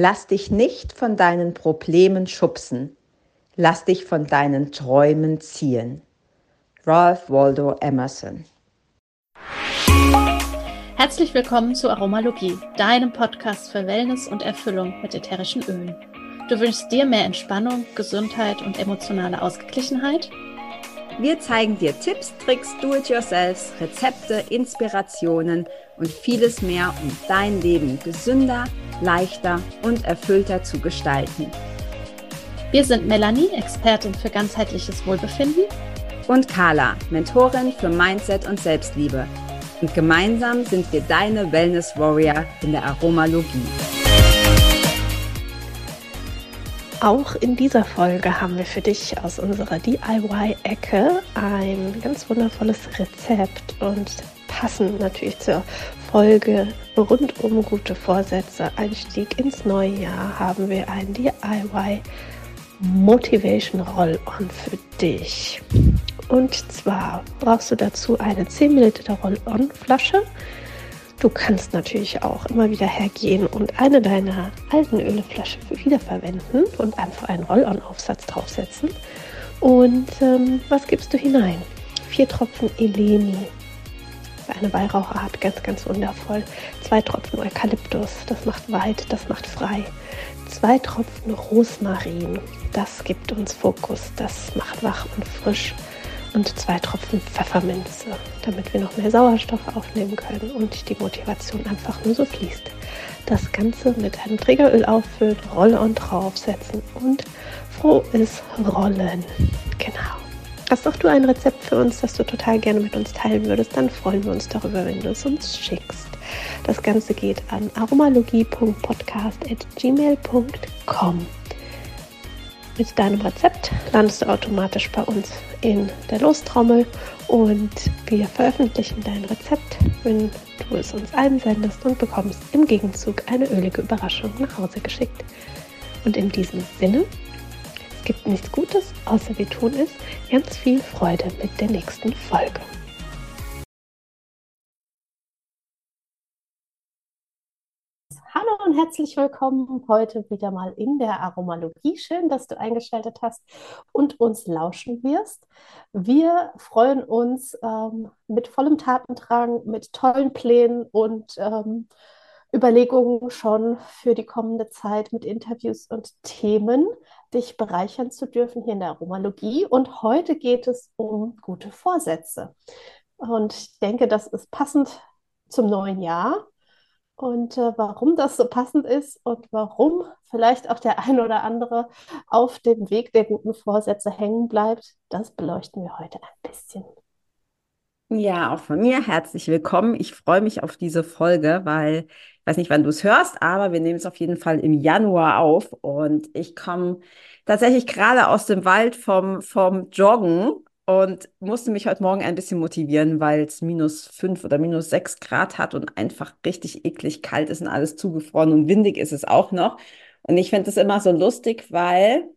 Lass dich nicht von deinen Problemen schubsen. Lass dich von deinen Träumen ziehen. Ralph Waldo Emerson. Herzlich willkommen zu Aromalogie, deinem Podcast für Wellness und Erfüllung mit ätherischen Ölen. Du wünschst dir mehr Entspannung, Gesundheit und emotionale Ausgeglichenheit? Wir zeigen dir Tipps, Tricks, Do-it-yourselfs, Rezepte, Inspirationen und vieles mehr, um dein Leben gesünder, leichter und erfüllter zu gestalten. Wir sind Melanie, Expertin für ganzheitliches Wohlbefinden. Und Carla, Mentorin für Mindset und Selbstliebe. Und gemeinsam sind wir deine Wellness Warrior in der Aromalogie. Auch in dieser Folge haben wir für dich aus unserer DIY-Ecke ein ganz wundervolles Rezept und passend natürlich zur Folge rund um gute Vorsätze, Einstieg ins neue Jahr, haben wir ein DIY Motivation Roll-On für dich. Und zwar brauchst du dazu eine 10 ml Roll-On-Flasche Du kannst natürlich auch immer wieder hergehen und eine deiner alten Öleflasche wiederverwenden und einfach einen Roll-on-Aufsatz draufsetzen. Und ähm, was gibst du hinein? Vier Tropfen Elemi, eine Weihrauchart, ganz, ganz wundervoll. Zwei Tropfen Eukalyptus, das macht weit, das macht frei. Zwei Tropfen Rosmarin, das gibt uns Fokus, das macht wach und frisch und zwei Tropfen Pfefferminze, damit wir noch mehr Sauerstoff aufnehmen können und die Motivation einfach nur so fließt. Das Ganze mit einem Trägeröl auffüllen, Rolle und draufsetzen und frohes Rollen. Genau. Hast auch du ein Rezept für uns, das du total gerne mit uns teilen würdest, dann freuen wir uns darüber, wenn du es uns schickst. Das Ganze geht an aromalogie.podcast.gmail.com. Mit deinem Rezept landest du automatisch bei uns in der Lostrommel und wir veröffentlichen dein Rezept, wenn du es uns einsendest und bekommst im Gegenzug eine ölige Überraschung nach Hause geschickt. Und in diesem Sinne, gibt nichts Gutes, außer wir tun es. Ganz viel Freude mit der nächsten Folge. und herzlich willkommen heute wieder mal in der Aromalogie. Schön, dass du eingeschaltet hast und uns lauschen wirst. Wir freuen uns ähm, mit vollem Tatendrang, mit tollen Plänen und ähm, Überlegungen schon für die kommende Zeit mit Interviews und Themen, dich bereichern zu dürfen hier in der Aromalogie. Und heute geht es um gute Vorsätze. Und ich denke, das ist passend zum neuen Jahr und äh, warum das so passend ist und warum vielleicht auch der ein oder andere auf dem Weg der guten Vorsätze hängen bleibt, das beleuchten wir heute ein bisschen. Ja, auch von mir herzlich willkommen. Ich freue mich auf diese Folge, weil weiß nicht, wann du es hörst, aber wir nehmen es auf jeden Fall im Januar auf und ich komme tatsächlich gerade aus dem Wald vom, vom Joggen und musste mich heute Morgen ein bisschen motivieren, weil es minus fünf oder minus sechs Grad hat und einfach richtig eklig kalt ist und alles zugefroren und windig ist es auch noch. Und ich finde das immer so lustig, weil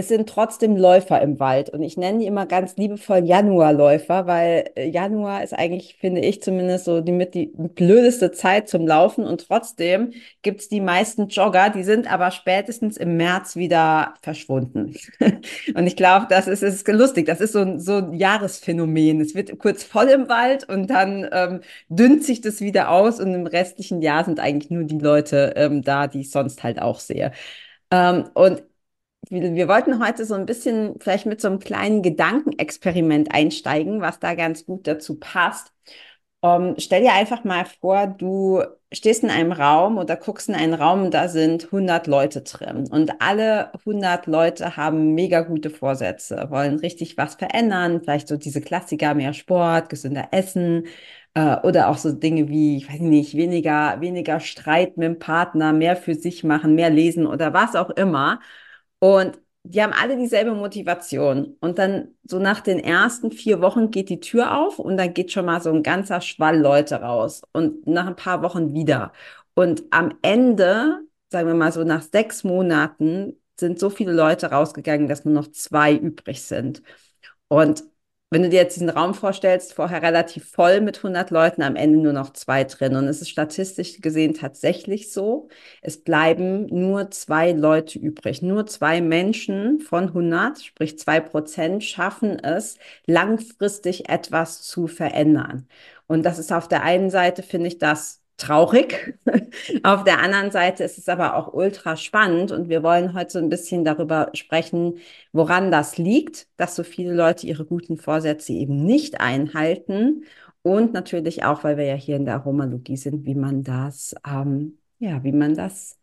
es sind trotzdem Läufer im Wald. Und ich nenne die immer ganz liebevoll Januarläufer, weil äh, Januar ist eigentlich, finde ich zumindest, so die mit die blödeste Zeit zum Laufen. Und trotzdem gibt es die meisten Jogger, die sind aber spätestens im März wieder verschwunden. und ich glaube, das ist, ist lustig. Das ist so ein, so ein Jahresphänomen. Es wird kurz voll im Wald und dann ähm, dünnt sich das wieder aus. Und im restlichen Jahr sind eigentlich nur die Leute ähm, da, die ich sonst halt auch sehe. Ähm, und wir, wollten heute so ein bisschen vielleicht mit so einem kleinen Gedankenexperiment einsteigen, was da ganz gut dazu passt. Um, stell dir einfach mal vor, du stehst in einem Raum oder guckst in einen Raum da sind 100 Leute drin und alle 100 Leute haben mega gute Vorsätze, wollen richtig was verändern, vielleicht so diese Klassiker, mehr Sport, gesünder Essen äh, oder auch so Dinge wie, ich weiß nicht, weniger, weniger Streit mit dem Partner, mehr für sich machen, mehr lesen oder was auch immer. Und die haben alle dieselbe Motivation. Und dann so nach den ersten vier Wochen geht die Tür auf und dann geht schon mal so ein ganzer Schwall Leute raus und nach ein paar Wochen wieder. Und am Ende, sagen wir mal so nach sechs Monaten, sind so viele Leute rausgegangen, dass nur noch zwei übrig sind. Und wenn du dir jetzt diesen Raum vorstellst, vorher relativ voll mit 100 Leuten, am Ende nur noch zwei drin. Und es ist statistisch gesehen tatsächlich so. Es bleiben nur zwei Leute übrig. Nur zwei Menschen von 100, sprich zwei Prozent, schaffen es, langfristig etwas zu verändern. Und das ist auf der einen Seite, finde ich, das traurig. Auf der anderen Seite ist es aber auch ultra spannend und wir wollen heute so ein bisschen darüber sprechen, woran das liegt, dass so viele Leute ihre guten Vorsätze eben nicht einhalten und natürlich auch, weil wir ja hier in der Aromalogie sind, wie man das, ähm, ja, wie man das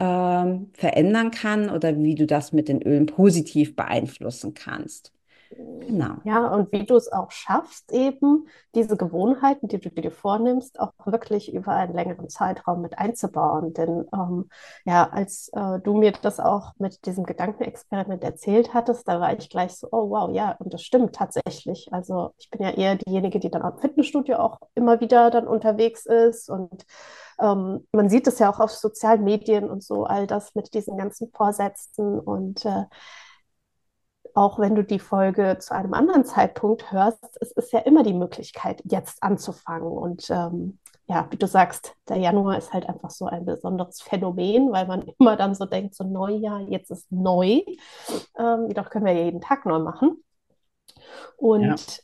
ähm, verändern kann oder wie du das mit den Ölen positiv beeinflussen kannst. Genau. Ja, und wie du es auch schaffst, eben diese Gewohnheiten, die du dir vornimmst, auch wirklich über einen längeren Zeitraum mit einzubauen. Denn ähm, ja, als äh, du mir das auch mit diesem Gedankenexperiment erzählt hattest, da war ich gleich so, oh wow, ja, und das stimmt tatsächlich. Also ich bin ja eher diejenige, die dann am Fitnessstudio auch immer wieder dann unterwegs ist und ähm, man sieht es ja auch auf sozialen Medien und so, all das mit diesen ganzen Vorsätzen und äh, auch wenn du die Folge zu einem anderen Zeitpunkt hörst, es ist ja immer die Möglichkeit, jetzt anzufangen. Und ähm, ja, wie du sagst, der Januar ist halt einfach so ein besonderes Phänomen, weil man immer dann so denkt, so Neujahr, jetzt ist neu. Ähm, jedoch können wir ja jeden Tag neu machen. Und ja.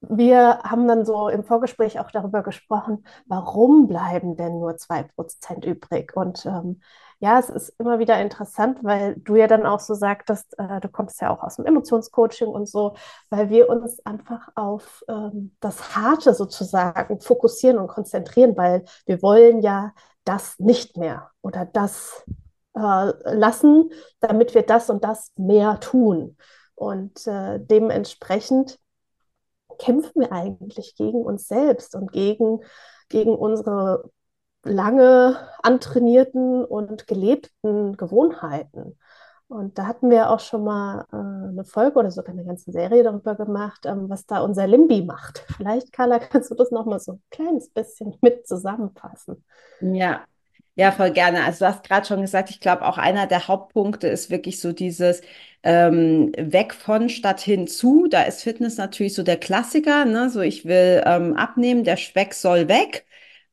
wir haben dann so im Vorgespräch auch darüber gesprochen, warum bleiben denn nur 2% übrig? Und ähm, ja, es ist immer wieder interessant, weil du ja dann auch so sagtest, äh, du kommst ja auch aus dem Emotionscoaching und so, weil wir uns einfach auf ähm, das Harte sozusagen fokussieren und konzentrieren, weil wir wollen ja das nicht mehr oder das äh, lassen, damit wir das und das mehr tun. Und äh, dementsprechend kämpfen wir eigentlich gegen uns selbst und gegen, gegen unsere lange antrainierten und gelebten Gewohnheiten. Und da hatten wir auch schon mal äh, eine Folge oder sogar eine ganze Serie darüber gemacht, ähm, was da unser Limbi macht. Vielleicht, Carla, kannst du das noch mal so ein kleines bisschen mit zusammenfassen? Ja, ja, voll gerne. Also du hast gerade schon gesagt, ich glaube auch einer der Hauptpunkte ist wirklich so dieses ähm, weg von statt hinzu. Da ist Fitness natürlich so der Klassiker, ne? So ich will ähm, abnehmen, der Speck soll weg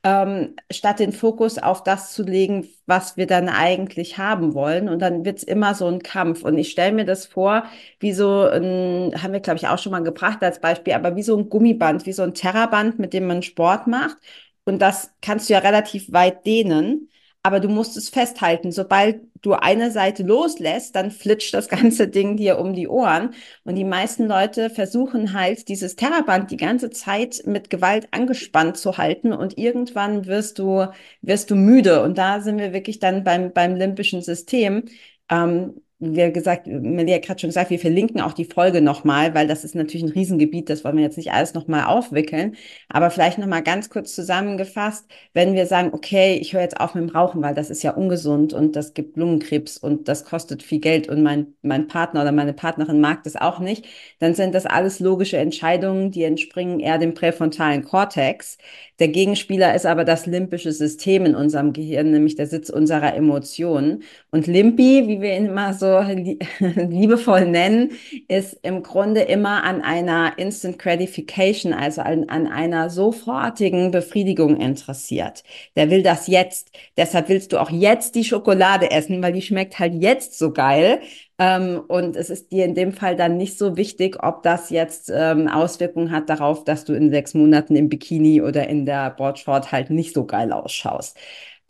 ähm, statt den Fokus auf das zu legen, was wir dann eigentlich haben wollen. Und dann wird es immer so ein Kampf. Und ich stelle mir das vor, wie so ein, haben wir, glaube ich, auch schon mal gebracht als Beispiel, aber wie so ein Gummiband, wie so ein Terraband, mit dem man Sport macht. Und das kannst du ja relativ weit dehnen aber du musst es festhalten. Sobald du eine Seite loslässt, dann flitscht das ganze Ding dir um die Ohren. Und die meisten Leute versuchen halt, dieses Terraband die ganze Zeit mit Gewalt angespannt zu halten und irgendwann wirst du, wirst du müde. Und da sind wir wirklich dann beim, beim limbischen System. Ähm, wie gesagt, Melia hat gerade schon gesagt, wir verlinken auch die Folge nochmal, weil das ist natürlich ein Riesengebiet, das wollen wir jetzt nicht alles nochmal aufwickeln. Aber vielleicht nochmal ganz kurz zusammengefasst, wenn wir sagen, okay, ich höre jetzt auf mit dem Rauchen, weil das ist ja ungesund und das gibt Lungenkrebs und das kostet viel Geld und mein, mein Partner oder meine Partnerin mag das auch nicht, dann sind das alles logische Entscheidungen, die entspringen eher dem präfrontalen Kortex. Der Gegenspieler ist aber das limbische System in unserem Gehirn, nämlich der Sitz unserer Emotionen. Und Limpi, wie wir ihn immer so liebevoll nennen, ist im Grunde immer an einer Instant Gratification, also an, an einer sofortigen Befriedigung interessiert. Der will das jetzt. Deshalb willst du auch jetzt die Schokolade essen, weil die schmeckt halt jetzt so geil. Ähm, und es ist dir in dem Fall dann nicht so wichtig, ob das jetzt ähm, Auswirkungen hat darauf, dass du in sechs Monaten im Bikini oder in der Boardshort halt nicht so geil ausschaust.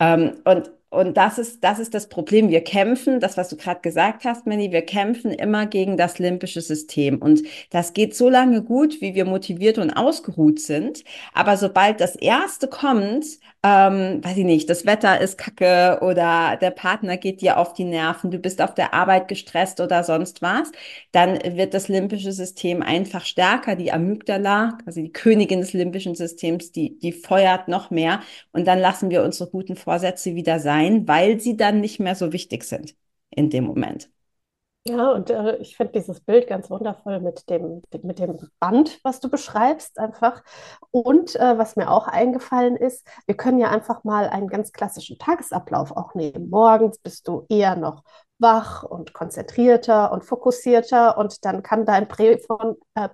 Ähm, und und das ist, das ist das Problem. Wir kämpfen, das, was du gerade gesagt hast, Manny, wir kämpfen immer gegen das limbische System. Und das geht so lange gut, wie wir motiviert und ausgeruht sind. Aber sobald das Erste kommt, ähm, weiß ich nicht, das Wetter ist kacke oder der Partner geht dir auf die Nerven, du bist auf der Arbeit gestresst oder sonst was, dann wird das limbische System einfach stärker. Die Amygdala, also die Königin des limbischen Systems, die, die feuert noch mehr und dann lassen wir unsere guten Vorsätze wieder sein, weil sie dann nicht mehr so wichtig sind in dem Moment. Ja, und äh, ich finde dieses Bild ganz wundervoll mit dem, mit dem Band, was du beschreibst, einfach. Und äh, was mir auch eingefallen ist, wir können ja einfach mal einen ganz klassischen Tagesablauf auch nehmen. Morgens bist du eher noch wach und konzentrierter und fokussierter und dann kann dein Prä von, äh,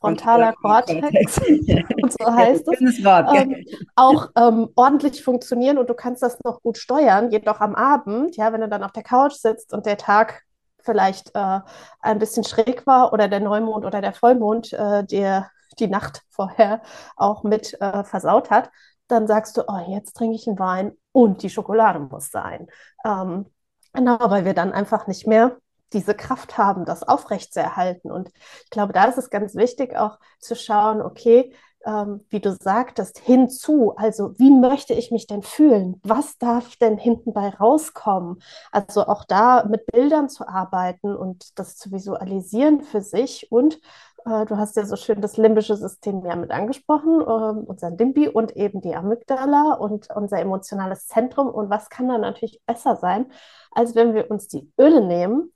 präfrontaler Kortex, und so heißt es, ähm, auch ähm, ordentlich funktionieren und du kannst das noch gut steuern, jedoch am Abend, ja, wenn du dann auf der Couch sitzt und der Tag vielleicht äh, ein bisschen schräg war oder der Neumond oder der Vollmond äh, dir die Nacht vorher auch mit äh, versaut hat, dann sagst du, oh, jetzt trinke ich einen Wein und die Schokolade muss sein. Ähm, genau, weil wir dann einfach nicht mehr diese Kraft haben, das aufrechtzuerhalten. Und ich glaube, da ist es ganz wichtig auch zu schauen, okay, ähm, wie du sagtest, hinzu. Also wie möchte ich mich denn fühlen? Was darf denn hinten bei rauskommen? Also auch da mit Bildern zu arbeiten und das zu visualisieren für sich. Und äh, du hast ja so schön das limbische System ja mit angesprochen, äh, unser Limbi und eben die Amygdala und unser emotionales Zentrum. Und was kann da natürlich besser sein, als wenn wir uns die Öle nehmen?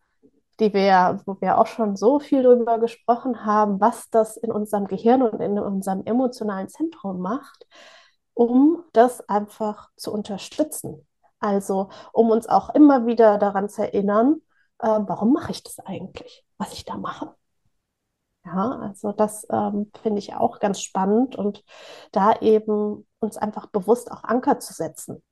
Die wir, wo wir auch schon so viel darüber gesprochen haben, was das in unserem Gehirn und in unserem emotionalen Zentrum macht, um das einfach zu unterstützen. Also um uns auch immer wieder daran zu erinnern, äh, warum mache ich das eigentlich, was ich da mache. Ja, also das ähm, finde ich auch ganz spannend und da eben uns einfach bewusst auch Anker zu setzen.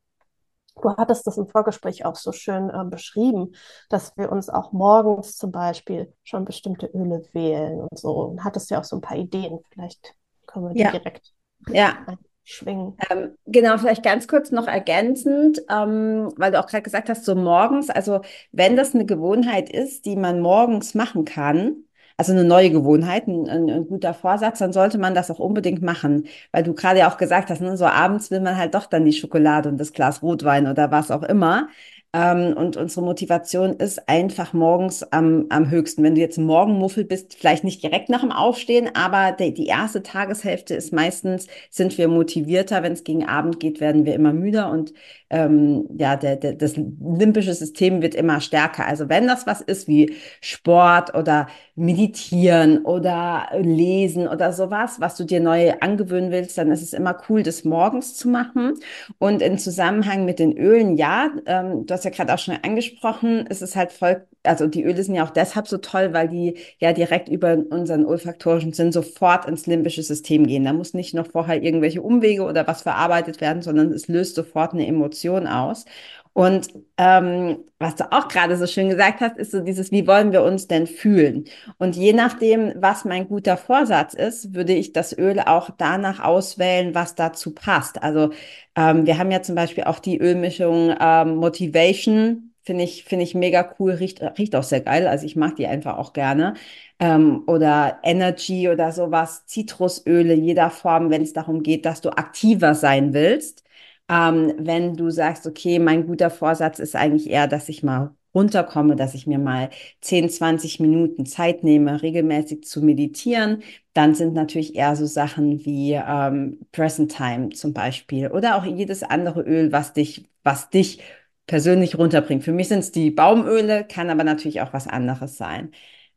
Du hattest das im Vorgespräch auch so schön äh, beschrieben, dass wir uns auch morgens zum Beispiel schon bestimmte Öle wählen und so. Und hattest ja auch so ein paar Ideen. Vielleicht können wir die ja. direkt ja. schwingen. Ähm, genau, vielleicht ganz kurz noch ergänzend, ähm, weil du auch gerade gesagt hast, so morgens, also wenn das eine Gewohnheit ist, die man morgens machen kann, also eine neue Gewohnheit, ein, ein, ein, guter Vorsatz, dann sollte man das auch unbedingt machen. Weil du gerade ja auch gesagt hast, ne, so abends will man halt doch dann die Schokolade und das Glas Rotwein oder was auch immer. Ähm, und unsere Motivation ist einfach morgens am, am höchsten. Wenn du jetzt Morgenmuffel bist, vielleicht nicht direkt nach dem Aufstehen, aber die, die erste Tageshälfte ist meistens, sind wir motivierter. Wenn es gegen Abend geht, werden wir immer müder und ähm, ja, der, der, das limbische System wird immer stärker. Also wenn das was ist wie Sport oder Meditieren oder Lesen oder sowas, was du dir neu angewöhnen willst, dann ist es immer cool, das morgens zu machen. Und in Zusammenhang mit den Ölen, ja, ähm, du hast ja gerade auch schon angesprochen, ist es halt voll, also die Öle sind ja auch deshalb so toll, weil die ja direkt über unseren olfaktorischen Sinn sofort ins limbische System gehen. Da muss nicht noch vorher irgendwelche Umwege oder was verarbeitet werden, sondern es löst sofort eine Emotion aus. Und ähm, was du auch gerade so schön gesagt hast, ist so dieses, wie wollen wir uns denn fühlen? Und je nachdem, was mein guter Vorsatz ist, würde ich das Öl auch danach auswählen, was dazu passt. Also ähm, wir haben ja zum Beispiel auch die Ölmischung ähm, Motivation. Finde ich, finde ich mega cool, riecht, riecht auch sehr geil. Also ich mag die einfach auch gerne. Ähm, oder Energy oder sowas, Zitrusöle jeder Form, wenn es darum geht, dass du aktiver sein willst. Ähm, wenn du sagst, okay, mein guter Vorsatz ist eigentlich eher, dass ich mal runterkomme, dass ich mir mal 10, 20 Minuten Zeit nehme, regelmäßig zu meditieren, dann sind natürlich eher so Sachen wie ähm, Present Time zum Beispiel oder auch jedes andere Öl, was dich, was dich persönlich runterbringt. Für mich sind es die Baumöle, kann aber natürlich auch was anderes sein.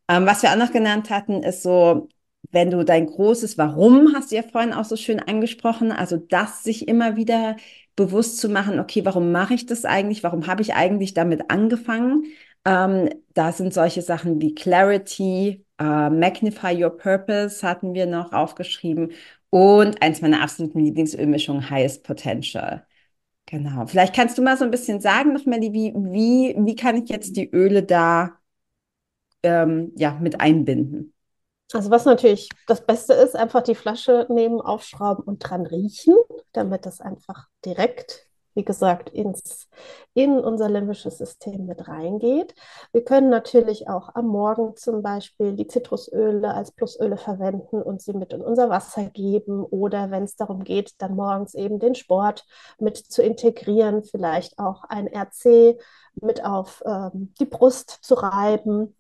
Ähm, was wir auch noch genannt hatten, ist so wenn du dein großes Warum, hast du ja vorhin auch so schön angesprochen, also das sich immer wieder bewusst zu machen, okay, warum mache ich das eigentlich? Warum habe ich eigentlich damit angefangen? Ähm, da sind solche Sachen wie Clarity, äh, Magnify Your Purpose hatten wir noch aufgeschrieben und eins meiner absoluten Lieblingsölmischungen, Highest Potential. Genau. Vielleicht kannst du mal so ein bisschen sagen, noch Melli, wie, wie, wie kann ich jetzt die Öle da ähm, ja, mit einbinden? Also was natürlich das Beste ist, einfach die Flasche nehmen, aufschrauben und dran riechen, damit das einfach direkt, wie gesagt, ins, in unser limbisches System mit reingeht. Wir können natürlich auch am Morgen zum Beispiel die Zitrusöle als Plusöle verwenden und sie mit in unser Wasser geben oder wenn es darum geht, dann morgens eben den Sport mit zu integrieren, vielleicht auch ein RC mit auf ähm, die Brust zu reiben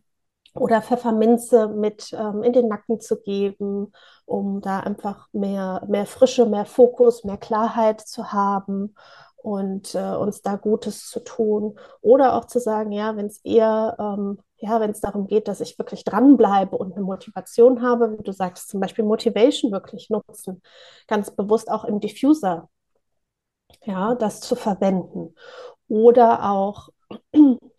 oder Pfefferminze mit ähm, in den Nacken zu geben, um da einfach mehr, mehr Frische, mehr Fokus, mehr Klarheit zu haben und äh, uns da Gutes zu tun. Oder auch zu sagen, ja, wenn es eher, ähm, ja, wenn es darum geht, dass ich wirklich dranbleibe und eine Motivation habe, wie du sagst, zum Beispiel Motivation wirklich nutzen, ganz bewusst auch im Diffuser, ja, das zu verwenden. Oder auch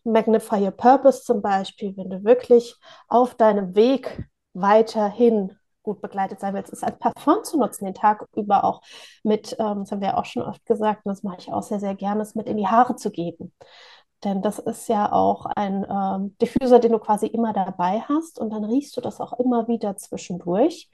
Magnify Your Purpose zum Beispiel, wenn du wirklich auf deinem Weg weiterhin gut begleitet sein willst, ist als Parfum zu nutzen, den Tag über auch mit, ähm, das haben wir auch schon oft gesagt, und das mache ich auch sehr, sehr gerne, es mit in die Haare zu geben. Denn das ist ja auch ein ähm, Diffuser, den du quasi immer dabei hast und dann riechst du das auch immer wieder zwischendurch.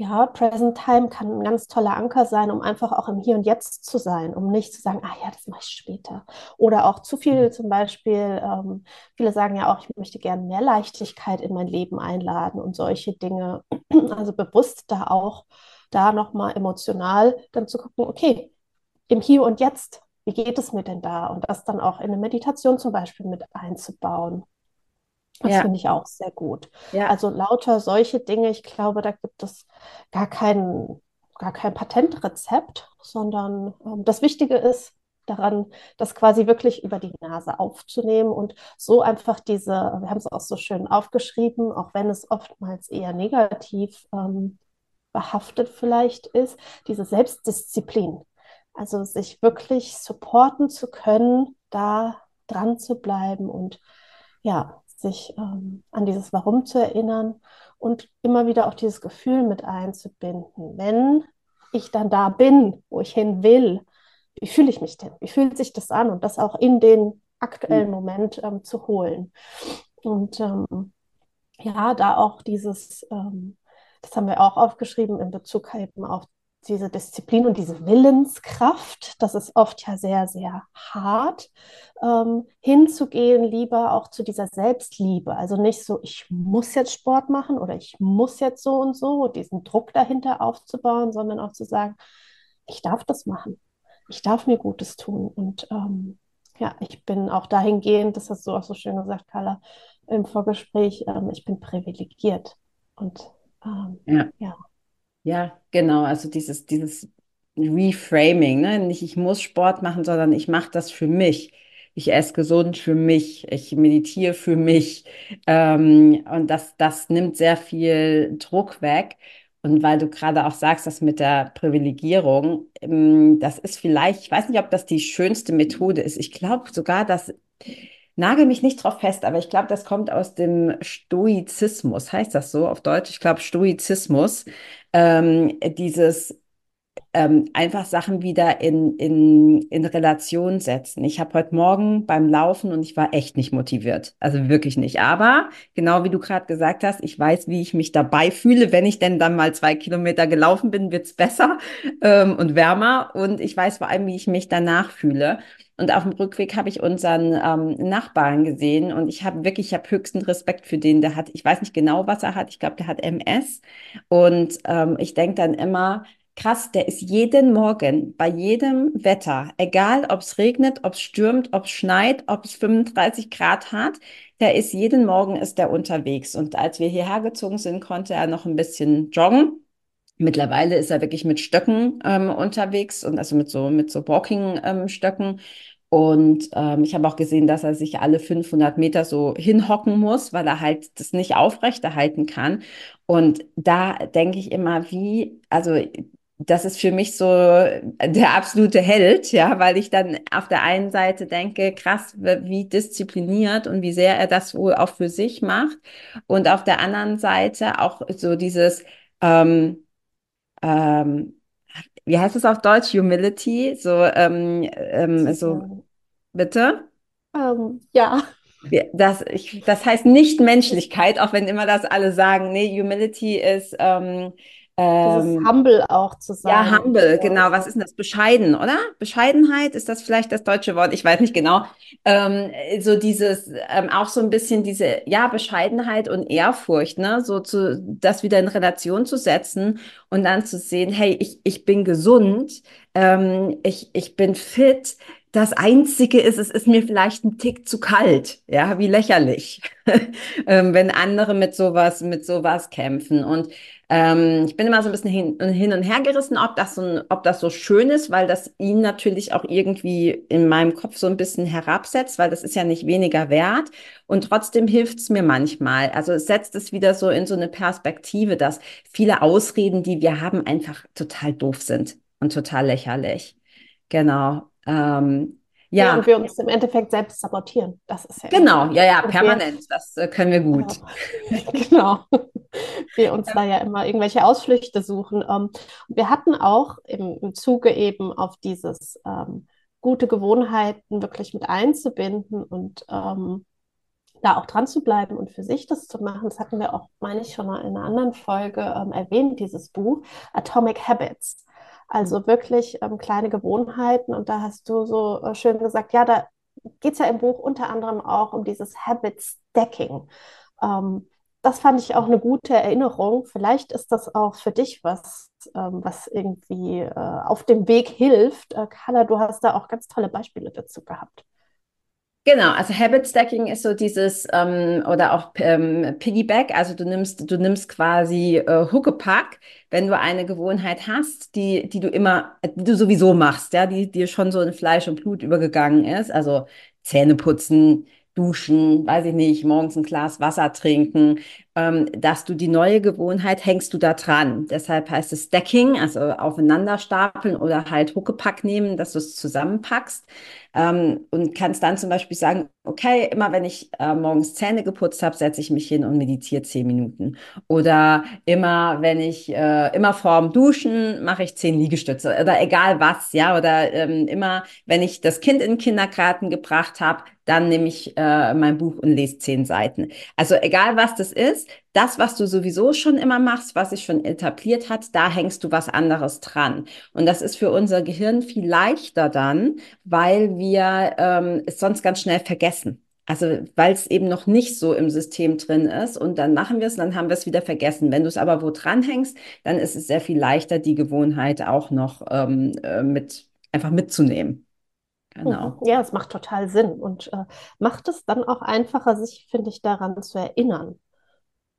Ja, Present Time kann ein ganz toller Anker sein, um einfach auch im Hier und Jetzt zu sein, um nicht zu sagen, ah ja, das mache ich später. Oder auch zu viel mhm. zum Beispiel, ähm, viele sagen ja auch, ich möchte gerne mehr Leichtigkeit in mein Leben einladen und solche Dinge. Also bewusst da auch, da nochmal emotional dann zu gucken, okay, im Hier und Jetzt, wie geht es mir denn da? Und das dann auch in eine Meditation zum Beispiel mit einzubauen. Das ja. finde ich auch sehr gut. Ja. Also lauter solche Dinge, ich glaube, da gibt es gar kein, gar kein Patentrezept, sondern ähm, das Wichtige ist daran, das quasi wirklich über die Nase aufzunehmen und so einfach diese, wir haben es auch so schön aufgeschrieben, auch wenn es oftmals eher negativ ähm, behaftet vielleicht ist, diese Selbstdisziplin. Also sich wirklich supporten zu können, da dran zu bleiben und ja, sich ähm, an dieses Warum zu erinnern und immer wieder auch dieses Gefühl mit einzubinden. Wenn ich dann da bin, wo ich hin will, wie fühle ich mich denn? Wie fühlt sich das an? Und das auch in den aktuellen mhm. Moment ähm, zu holen. Und ähm, ja, da auch dieses, ähm, das haben wir auch aufgeschrieben in Bezug eben auf diese Disziplin und diese Willenskraft, das ist oft ja sehr, sehr hart, ähm, hinzugehen, lieber auch zu dieser Selbstliebe. Also nicht so, ich muss jetzt Sport machen oder ich muss jetzt so und so, diesen Druck dahinter aufzubauen, sondern auch zu sagen, ich darf das machen. Ich darf mir Gutes tun. Und ähm, ja, ich bin auch dahingehend, das hast du auch so schön gesagt, Carla, im Vorgespräch, ähm, ich bin privilegiert. Und ähm, ja. ja. Ja, genau. Also dieses, dieses Reframing, ne? Nicht ich muss Sport machen, sondern ich mache das für mich. Ich esse gesund für mich, ich meditiere für mich. Ähm, und das, das nimmt sehr viel Druck weg. Und weil du gerade auch sagst, das mit der Privilegierung, ähm, das ist vielleicht, ich weiß nicht, ob das die schönste Methode ist. Ich glaube sogar, dass Nagel mich nicht drauf fest, aber ich glaube, das kommt aus dem Stoizismus. Heißt das so auf Deutsch? Ich glaube, Stoizismus. Ähm, dieses ähm, einfach Sachen wieder in, in, in Relation setzen. Ich habe heute Morgen beim Laufen und ich war echt nicht motiviert. Also wirklich nicht. Aber genau wie du gerade gesagt hast, ich weiß, wie ich mich dabei fühle. Wenn ich denn dann mal zwei Kilometer gelaufen bin, wird es besser ähm, und wärmer. Und ich weiß vor allem, wie ich mich danach fühle. Und auf dem Rückweg habe ich unseren ähm, Nachbarn gesehen und ich habe wirklich, ich habe höchsten Respekt für den. Der hat, ich weiß nicht genau, was er hat. Ich glaube, der hat MS. Und ähm, ich denke dann immer, krass, der ist jeden Morgen bei jedem Wetter, egal ob es regnet, ob es stürmt, ob es schneit, ob es 35 Grad hat, der ist jeden Morgen ist der unterwegs. Und als wir hierher gezogen sind, konnte er noch ein bisschen joggen. Mittlerweile ist er wirklich mit Stöcken ähm, unterwegs und also mit so mit so Walking-Stöcken. Ähm, und ähm, ich habe auch gesehen, dass er sich alle 500 Meter so hinhocken muss, weil er halt das nicht aufrechterhalten kann. Und da denke ich immer, wie, also das ist für mich so der absolute Held, ja, weil ich dann auf der einen Seite denke, krass, wie diszipliniert und wie sehr er das wohl auch für sich macht. Und auf der anderen Seite auch so dieses, ähm, ähm, wie heißt es auf Deutsch? Humility, so, ähm, ähm, so, bitte? Ähm, ja. Das, ich, das heißt nicht Menschlichkeit, auch wenn immer das alle sagen. Nee, Humility ist ähm, ähm, Humble auch zu sein. Ja, Humble, genau. Was ist denn das? Bescheiden, oder? Bescheidenheit, ist das vielleicht das deutsche Wort? Ich weiß nicht genau. Ähm, so dieses, ähm, auch so ein bisschen diese, ja, Bescheidenheit und Ehrfurcht, ne? So zu, das wieder in Relation zu setzen und dann zu sehen, hey, ich, ich bin gesund, ähm, ich, ich bin fit, das Einzige ist, es ist mir vielleicht ein Tick zu kalt. Ja, wie lächerlich, ähm, wenn andere mit sowas, mit sowas kämpfen. Und ähm, ich bin immer so ein bisschen hin, hin und her gerissen, ob das, so ob das so schön ist, weil das ihn natürlich auch irgendwie in meinem Kopf so ein bisschen herabsetzt, weil das ist ja nicht weniger wert. Und trotzdem hilft es mir manchmal. Also es setzt es wieder so in so eine Perspektive, dass viele Ausreden, die wir haben, einfach total doof sind und total lächerlich. Genau. Ähm, Ja, und wir uns im Endeffekt selbst sabotieren. Das ist ja. Genau, ja, ja, permanent. Das äh, können wir gut. genau. Wir uns ja. da ja immer irgendwelche Ausflüchte suchen. Ähm, wir hatten auch im, im Zuge eben auf dieses ähm, gute Gewohnheiten wirklich mit einzubinden und ähm, da auch dran zu bleiben und für sich das zu machen. Das hatten wir auch, meine ich, schon mal in einer anderen Folge ähm, erwähnt, dieses Buch Atomic Habits. Also wirklich ähm, kleine Gewohnheiten. Und da hast du so äh, schön gesagt, ja, da geht es ja im Buch unter anderem auch um dieses Habit Stacking. Ähm, das fand ich auch eine gute Erinnerung. Vielleicht ist das auch für dich was, ähm, was irgendwie äh, auf dem Weg hilft. Äh, Carla, du hast da auch ganz tolle Beispiele dazu gehabt. Genau, also Habit Stacking ist so dieses ähm, oder auch ähm, Piggyback, also du nimmst du nimmst quasi äh, Huckepack, wenn du eine Gewohnheit hast, die die du immer die du sowieso machst, ja, die dir schon so in Fleisch und Blut übergegangen ist, also Zähne putzen, duschen, weiß ich nicht, morgens ein Glas Wasser trinken, ähm, dass du die neue Gewohnheit hängst du da dran. Deshalb heißt es Stacking, also aufeinander stapeln oder halt Huckepack nehmen, dass du es zusammenpackst ähm, und kannst dann zum Beispiel sagen, okay, immer wenn ich äh, morgens Zähne geputzt habe, setze ich mich hin und meditiere zehn Minuten. Oder immer, wenn ich, äh, immer vorm Duschen mache ich zehn Liegestütze oder egal was, ja, oder ähm, immer, wenn ich das Kind in den Kindergarten gebracht habe, dann nehme ich äh, mein Buch und lese zehn Seiten. Also egal was das ist, das, was du sowieso schon immer machst, was sich schon etabliert hat, da hängst du was anderes dran. Und das ist für unser Gehirn viel leichter dann, weil wir ähm, es sonst ganz schnell vergessen. Also weil es eben noch nicht so im System drin ist und dann machen wir es, dann haben wir es wieder vergessen. Wenn du es aber wo dran hängst, dann ist es sehr viel leichter, die Gewohnheit auch noch ähm, äh, mit einfach mitzunehmen. Genau. Mhm. Ja, es macht total Sinn und äh, macht es dann auch einfacher, sich, finde ich, daran zu erinnern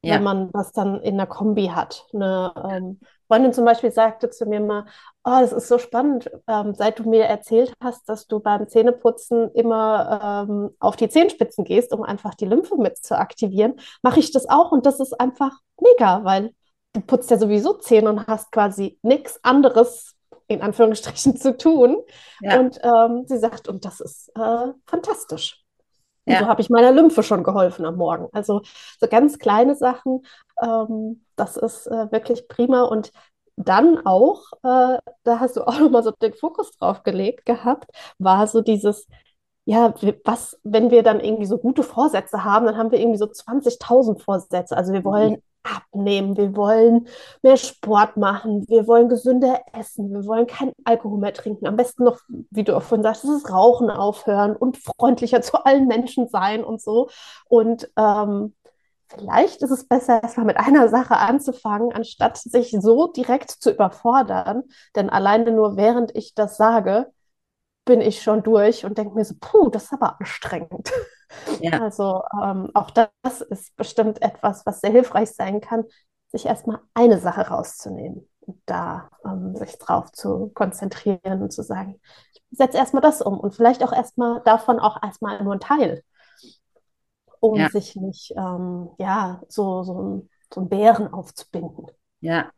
ja. wenn man das dann in der Kombi hat. Eine ähm, Freundin zum Beispiel sagte zu mir mal, oh, das ist so spannend, ähm, seit du mir erzählt hast, dass du beim Zähneputzen immer ähm, auf die Zehenspitzen gehst, um einfach die Lymphe mit zu aktivieren, mache ich das auch und das ist einfach mega, weil du putzt ja sowieso Zähne und hast quasi nichts anderes in Anführungsstrichen zu tun. Ja. Und ähm, sie sagt, und das ist äh, fantastisch. Und ja. so habe ich meiner Lymphe schon geholfen am Morgen. Also so ganz kleine Sachen, ähm, das ist äh, wirklich prima. Und dann auch, äh, da hast du auch nochmal so den Fokus drauf gelegt gehabt, war so dieses, ja, was, wenn wir dann irgendwie so gute Vorsätze haben, dann haben wir irgendwie so 20.000 Vorsätze. Also wir wollen mhm abnehmen, wir wollen mehr Sport machen, wir wollen gesünder essen, wir wollen keinen Alkohol mehr trinken. Am besten noch, wie du auch vorhin sagst, das Rauchen aufhören und freundlicher zu allen Menschen sein und so. Und ähm, vielleicht ist es besser, erstmal mit einer Sache anzufangen, anstatt sich so direkt zu überfordern. Denn alleine nur während ich das sage, bin ich schon durch und denke mir so, puh, das ist aber anstrengend. Ja. Also ähm, auch das ist bestimmt etwas, was sehr hilfreich sein kann, sich erstmal eine Sache rauszunehmen und da ähm, sich drauf zu konzentrieren und zu sagen, ich setze erstmal das um und vielleicht auch erstmal davon auch erstmal nur ein Teil, um ja. sich nicht ähm, ja, so, so, so einen Bären aufzubinden. Ja,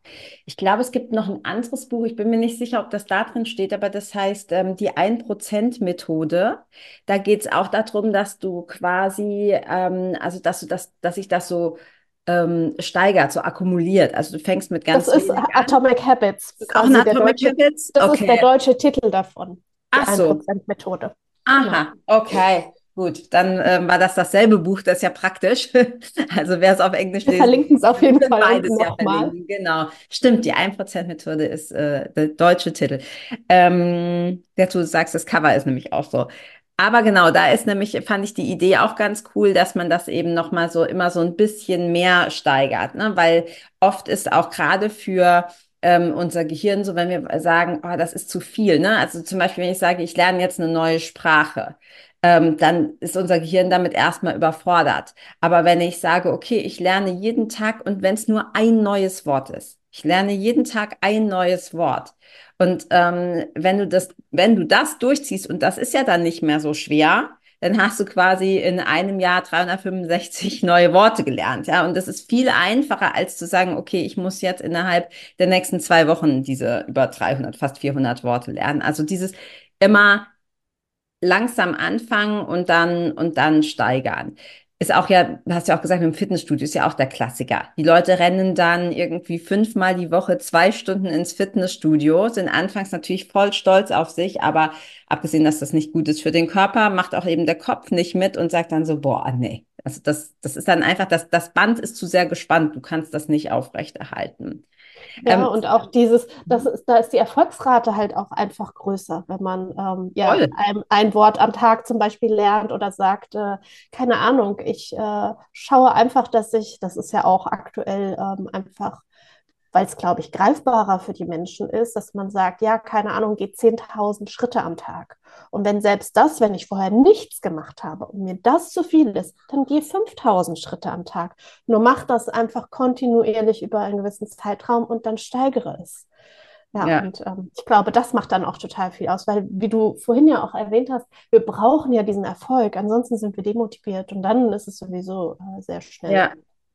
ich glaube, es gibt noch ein anderes Buch. Ich bin mir nicht sicher, ob das da drin steht, aber das heißt ähm, die 1%-Methode. Da geht es auch darum, dass du quasi, ähm, also dass du das, dass sich das so ähm, steigert, so akkumuliert. Also du fängst mit ganz. Das ist Atomic Habits. Das ist auch ein Atomic deutsche, Habits? Das okay. ist der deutsche Titel davon. Die Ach so. 1%-Methode. Aha, genau. okay. Gut, dann ähm, war das dasselbe Buch, das ist ja praktisch. also wer es auf Englisch Wir verlinken es auf jeden Fall beides ja verlinken. Genau, stimmt, die 1%-Methode ist äh, der deutsche Titel. Ähm, du sagst, das Cover ist nämlich auch so. Aber genau, da ist nämlich, fand ich die Idee auch ganz cool, dass man das eben nochmal so immer so ein bisschen mehr steigert, ne? weil oft ist auch gerade für ähm, unser Gehirn so, wenn wir sagen, oh, das ist zu viel. Ne? Also zum Beispiel, wenn ich sage, ich lerne jetzt eine neue Sprache, ähm, dann ist unser Gehirn damit erstmal überfordert. Aber wenn ich sage, okay, ich lerne jeden Tag und wenn es nur ein neues Wort ist, ich lerne jeden Tag ein neues Wort. Und ähm, wenn du das, wenn du das durchziehst, und das ist ja dann nicht mehr so schwer, dann hast du quasi in einem Jahr 365 neue Worte gelernt. Ja, und das ist viel einfacher, als zu sagen, okay, ich muss jetzt innerhalb der nächsten zwei Wochen diese über 300, fast 400 Worte lernen. Also dieses immer langsam anfangen und dann und dann steigern ist auch ja, hast ja auch gesagt, im Fitnessstudio ist ja auch der Klassiker. Die Leute rennen dann irgendwie fünfmal die Woche zwei Stunden ins Fitnessstudio, sind anfangs natürlich voll stolz auf sich, aber abgesehen, dass das nicht gut ist für den Körper, macht auch eben der Kopf nicht mit und sagt dann so, boah, nee. Also das, das ist dann einfach, das, das Band ist zu sehr gespannt, du kannst das nicht aufrechterhalten. Ja, ähm, und auch dieses, das ist, da ist die Erfolgsrate halt auch einfach größer, wenn man ähm, ja, ein, ein, Wort am Tag zum Beispiel lernt oder sagt, äh, keine Ahnung, ich äh, schaue einfach, dass ich, das ist ja auch aktuell ähm, einfach weil es, glaube ich, greifbarer für die Menschen ist, dass man sagt, ja, keine Ahnung, geht 10.000 Schritte am Tag. Und wenn selbst das, wenn ich vorher nichts gemacht habe und mir das zu viel ist, dann gehe 5.000 Schritte am Tag. Nur mach das einfach kontinuierlich über einen gewissen Zeitraum und dann steigere es. Ja, ja, und ähm, ich glaube, das macht dann auch total viel aus, weil, wie du vorhin ja auch erwähnt hast, wir brauchen ja diesen Erfolg, ansonsten sind wir demotiviert und dann ist es sowieso äh, sehr schnell ja.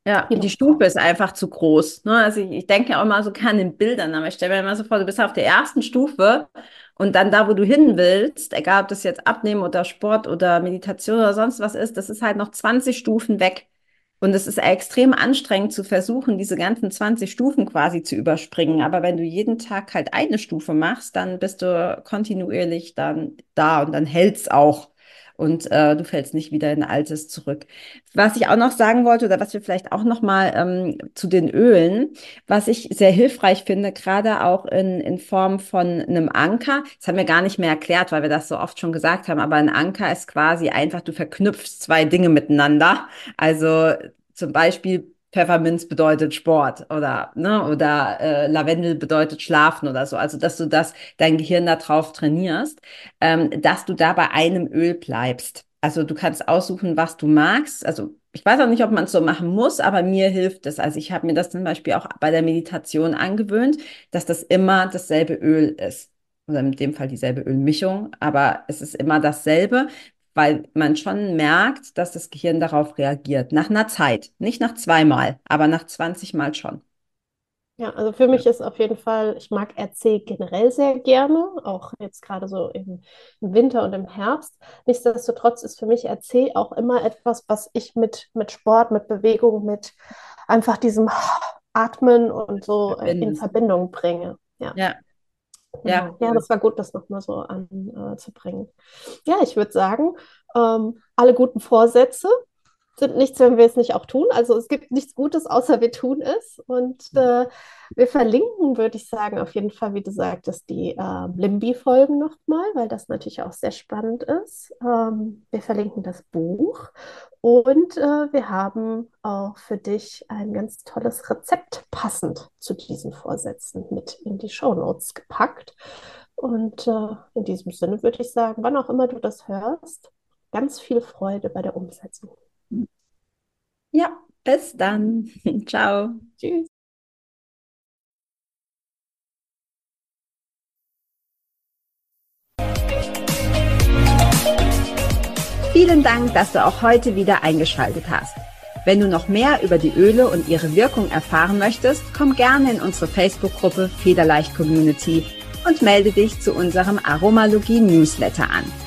Ja, die Stufe ist einfach zu groß. Ne? Also ich, ich denke auch mal so gerne in Bildern, aber ich stelle mir immer so vor, du bist auf der ersten Stufe und dann da, wo du hin willst, egal ob das jetzt Abnehmen oder Sport oder Meditation oder sonst was ist, das ist halt noch 20 Stufen weg. Und es ist extrem anstrengend zu versuchen, diese ganzen 20 Stufen quasi zu überspringen. Aber wenn du jeden Tag halt eine Stufe machst, dann bist du kontinuierlich dann da und dann hält's auch und äh, du fällst nicht wieder in Altes zurück. Was ich auch noch sagen wollte oder was wir vielleicht auch noch mal ähm, zu den Ölen, was ich sehr hilfreich finde, gerade auch in, in Form von einem Anker. Das haben wir gar nicht mehr erklärt, weil wir das so oft schon gesagt haben, aber ein Anker ist quasi einfach, du verknüpfst zwei Dinge miteinander. Also zum Beispiel Pfefferminz bedeutet Sport oder, ne, oder äh, Lavendel bedeutet Schlafen oder so. Also, dass du das, dein Gehirn darauf trainierst, ähm, dass du da bei einem Öl bleibst. Also, du kannst aussuchen, was du magst. Also, ich weiß auch nicht, ob man es so machen muss, aber mir hilft es. Also, ich habe mir das zum Beispiel auch bei der Meditation angewöhnt, dass das immer dasselbe Öl ist oder in dem Fall dieselbe Ölmischung, aber es ist immer dasselbe, weil man schon merkt, dass das Gehirn darauf reagiert. Nach einer Zeit. Nicht nach zweimal, aber nach 20 Mal schon. Ja, also für mich ist auf jeden Fall, ich mag RC generell sehr gerne, auch jetzt gerade so im, Winter und im Herbst. Nichtsdestotrotz ist für mich RC auch immer etwas, was ich mit, mit Sport, mit Bewegung, mit einfach diesem Atmen und so in Verbindung bringe. Ja. ja. Ja, ja, das war gut, das nochmal so anzubringen. Äh, ja, ich würde sagen, ähm, alle guten Vorsätze sind nichts, wenn wir es nicht auch tun. Also es gibt nichts Gutes, außer wir tun es. Und äh, wir verlinken, würde ich sagen, auf jeden Fall, wie du sagtest, die äh, Limbi-Folgen nochmal, weil das natürlich auch sehr spannend ist. Ähm, wir verlinken das Buch und äh, wir haben auch für dich ein ganz tolles Rezept passend zu diesen Vorsätzen mit in die Show Notes gepackt. Und äh, in diesem Sinne würde ich sagen, wann auch immer du das hörst, ganz viel Freude bei der Umsetzung. Ja, bis dann. Ciao. Tschüss. Vielen Dank, dass du auch heute wieder eingeschaltet hast. Wenn du noch mehr über die Öle und ihre Wirkung erfahren möchtest, komm gerne in unsere Facebook-Gruppe Federleicht Community und melde dich zu unserem Aromalogie Newsletter an.